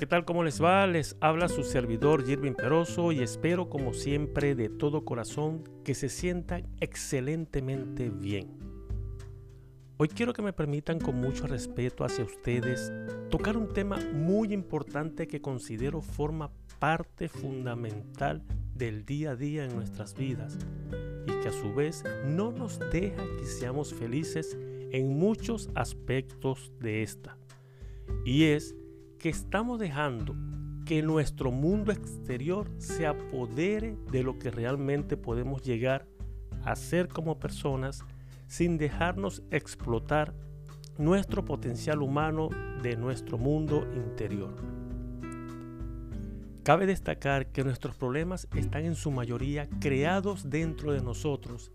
¿qué tal? ¿Cómo les va? Les habla su servidor Jirvin Peroso y espero como siempre de todo corazón que se sientan excelentemente bien. Hoy quiero que me permitan con mucho respeto hacia ustedes tocar un tema muy importante que considero forma parte fundamental del día a día en nuestras vidas y que a su vez no nos deja que seamos felices en muchos aspectos de esta. Y es que estamos dejando que nuestro mundo exterior se apodere de lo que realmente podemos llegar a ser como personas sin dejarnos explotar nuestro potencial humano de nuestro mundo interior. Cabe destacar que nuestros problemas están en su mayoría creados dentro de nosotros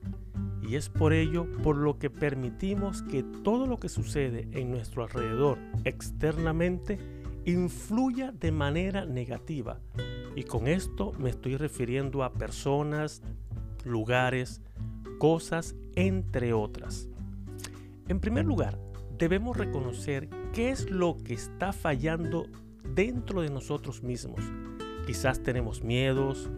y es por ello por lo que permitimos que todo lo que sucede en nuestro alrededor externamente influya de manera negativa. Y con esto me estoy refiriendo a personas, lugares, cosas, entre otras. En primer lugar, debemos reconocer qué es lo que está fallando dentro de nosotros mismos. Quizás tenemos miedos,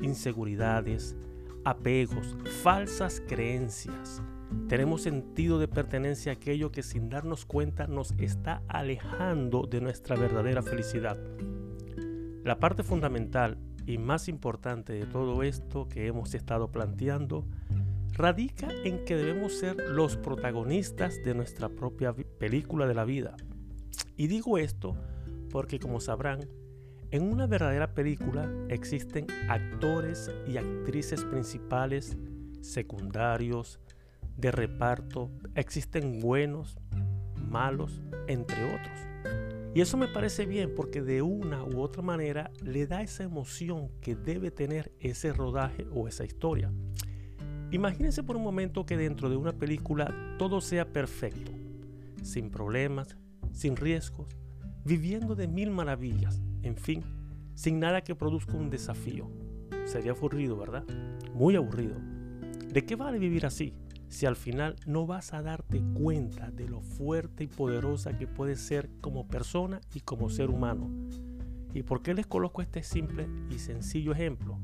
inseguridades, apegos, falsas creencias, tenemos sentido de pertenencia a aquello que sin darnos cuenta nos está alejando de nuestra verdadera felicidad. La parte fundamental y más importante de todo esto que hemos estado planteando radica en que debemos ser los protagonistas de nuestra propia película de la vida. Y digo esto porque como sabrán, en una verdadera película existen actores y actrices principales, secundarios, de reparto, existen buenos, malos, entre otros. Y eso me parece bien porque de una u otra manera le da esa emoción que debe tener ese rodaje o esa historia. Imagínense por un momento que dentro de una película todo sea perfecto, sin problemas, sin riesgos, viviendo de mil maravillas, en fin, sin nada que produzca un desafío. Sería aburrido, ¿verdad? Muy aburrido. ¿De qué vale vivir así? Si al final no vas a darte cuenta de lo fuerte y poderosa que puedes ser como persona y como ser humano. ¿Y por qué les coloco este simple y sencillo ejemplo?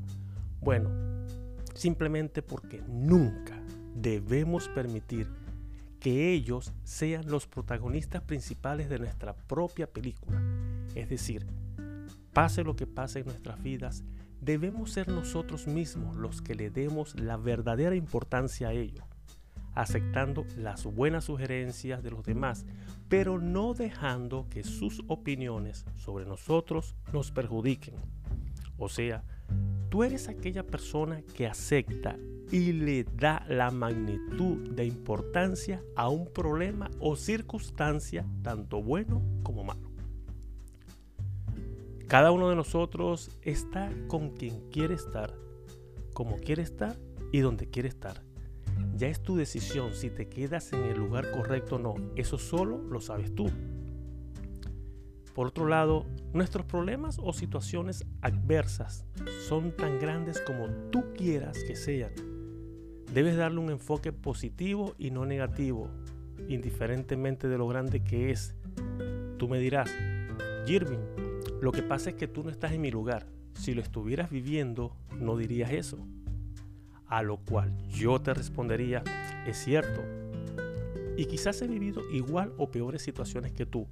Bueno, simplemente porque nunca debemos permitir que ellos sean los protagonistas principales de nuestra propia película. Es decir, pase lo que pase en nuestras vidas, debemos ser nosotros mismos los que le demos la verdadera importancia a ello aceptando las buenas sugerencias de los demás, pero no dejando que sus opiniones sobre nosotros nos perjudiquen. O sea, tú eres aquella persona que acepta y le da la magnitud de importancia a un problema o circunstancia, tanto bueno como malo. Cada uno de nosotros está con quien quiere estar, como quiere estar y donde quiere estar. Ya es tu decisión si te quedas en el lugar correcto o no. Eso solo lo sabes tú. Por otro lado, nuestros problemas o situaciones adversas son tan grandes como tú quieras que sean. Debes darle un enfoque positivo y no negativo, indiferentemente de lo grande que es. Tú me dirás, Jirvin, lo que pasa es que tú no estás en mi lugar. Si lo estuvieras viviendo, no dirías eso. A lo cual yo te respondería, es cierto. Y quizás he vivido igual o peores situaciones que tú.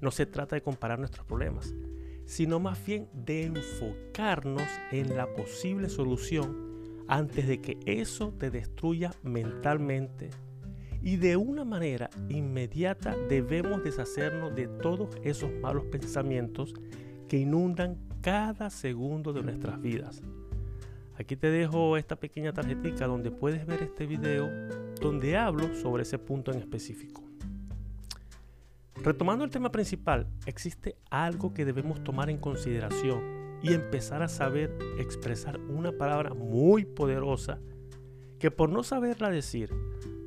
No se trata de comparar nuestros problemas, sino más bien de enfocarnos en la posible solución antes de que eso te destruya mentalmente. Y de una manera inmediata debemos deshacernos de todos esos malos pensamientos que inundan cada segundo de nuestras vidas. Aquí te dejo esta pequeña tarjetita donde puedes ver este video donde hablo sobre ese punto en específico. Retomando el tema principal, existe algo que debemos tomar en consideración y empezar a saber expresar una palabra muy poderosa que por no saberla decir,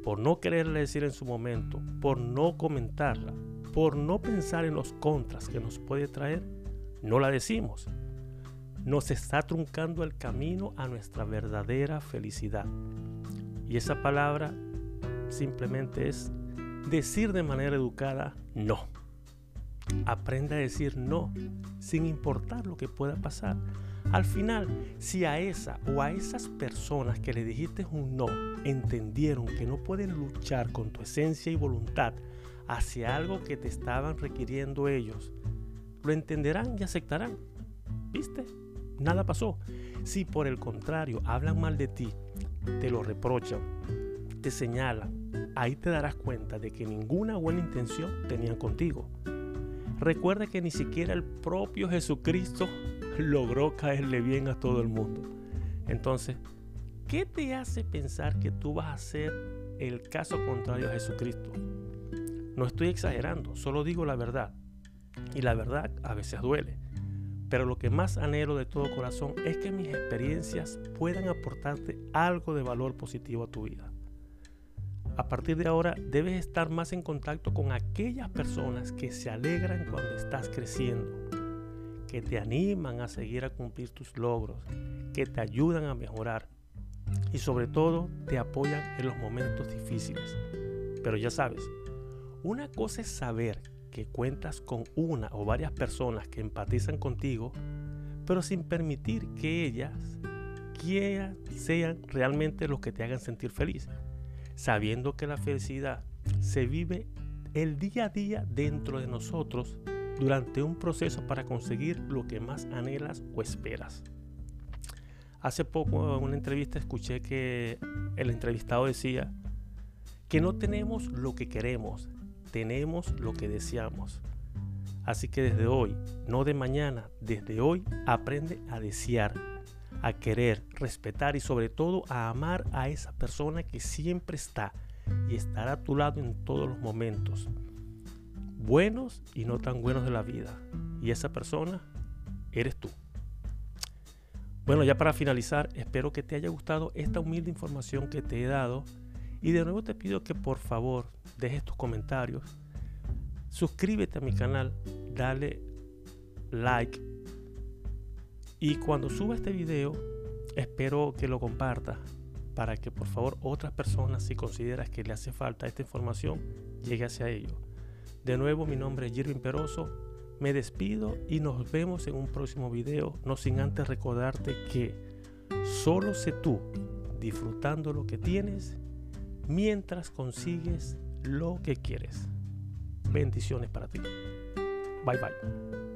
por no quererla decir en su momento, por no comentarla, por no pensar en los contras que nos puede traer, no la decimos nos está truncando el camino a nuestra verdadera felicidad. Y esa palabra simplemente es decir de manera educada no. Aprende a decir no sin importar lo que pueda pasar. Al final, si a esa o a esas personas que le dijiste un no entendieron que no pueden luchar con tu esencia y voluntad hacia algo que te estaban requiriendo ellos, lo entenderán y aceptarán. ¿Viste? Nada pasó. Si por el contrario hablan mal de ti, te lo reprochan, te señalan, ahí te darás cuenta de que ninguna buena intención tenían contigo. Recuerda que ni siquiera el propio Jesucristo logró caerle bien a todo el mundo. Entonces, ¿qué te hace pensar que tú vas a ser el caso contrario a Jesucristo? No estoy exagerando, solo digo la verdad. Y la verdad a veces duele. Pero lo que más anhelo de todo corazón es que mis experiencias puedan aportarte algo de valor positivo a tu vida. A partir de ahora debes estar más en contacto con aquellas personas que se alegran cuando estás creciendo, que te animan a seguir a cumplir tus logros, que te ayudan a mejorar y sobre todo te apoyan en los momentos difíciles. Pero ya sabes, una cosa es saber que cuentas con una o varias personas que empatizan contigo, pero sin permitir que ellas quieran, sean realmente los que te hagan sentir feliz, sabiendo que la felicidad se vive el día a día dentro de nosotros durante un proceso para conseguir lo que más anhelas o esperas. Hace poco en una entrevista escuché que el entrevistado decía que no tenemos lo que queremos, tenemos lo que deseamos. Así que desde hoy, no de mañana, desde hoy aprende a desear, a querer, respetar y sobre todo a amar a esa persona que siempre está y estará a tu lado en todos los momentos, buenos y no tan buenos de la vida. Y esa persona eres tú. Bueno, ya para finalizar, espero que te haya gustado esta humilde información que te he dado y de nuevo te pido que por favor dejes tus comentarios, suscríbete a mi canal, dale like. Y cuando suba este video espero que lo compartas para que por favor otras personas si consideras que le hace falta esta información llegue hacia ellos. De nuevo mi nombre es Jirvin Peroso, me despido y nos vemos en un próximo video, no sin antes recordarte que solo sé tú disfrutando lo que tienes mientras consigues lo que quieres. Bendiciones para ti. Bye bye.